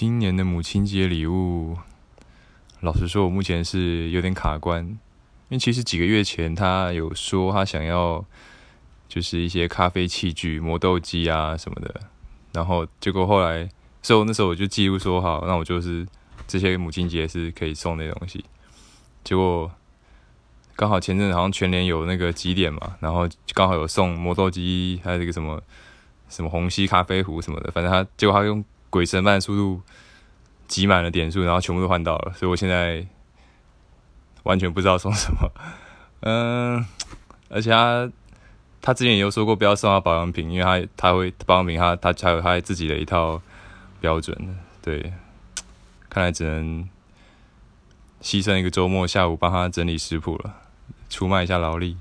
今年的母亲节礼物，老实说，我目前是有点卡关，因为其实几个月前他有说他想要就是一些咖啡器具、磨豆机啊什么的，然后结果后来，所以那时候我就记录说好，那我就是这些母亲节是可以送那东西，结果刚好前阵好像全联有那个几点嘛，然后刚好有送磨豆机，还有这个什么什么虹吸咖啡壶什么的，反正他结果他用。鬼神般的速度挤满了点数，然后全部都换到了，所以我现在完全不知道送什么。嗯，而且他他之前也有说过不要送他保养品，因为他他会保养品，他他才有他自己的一套标准。对，看来只能牺牲一个周末下午帮他整理食谱了，出卖一下劳力。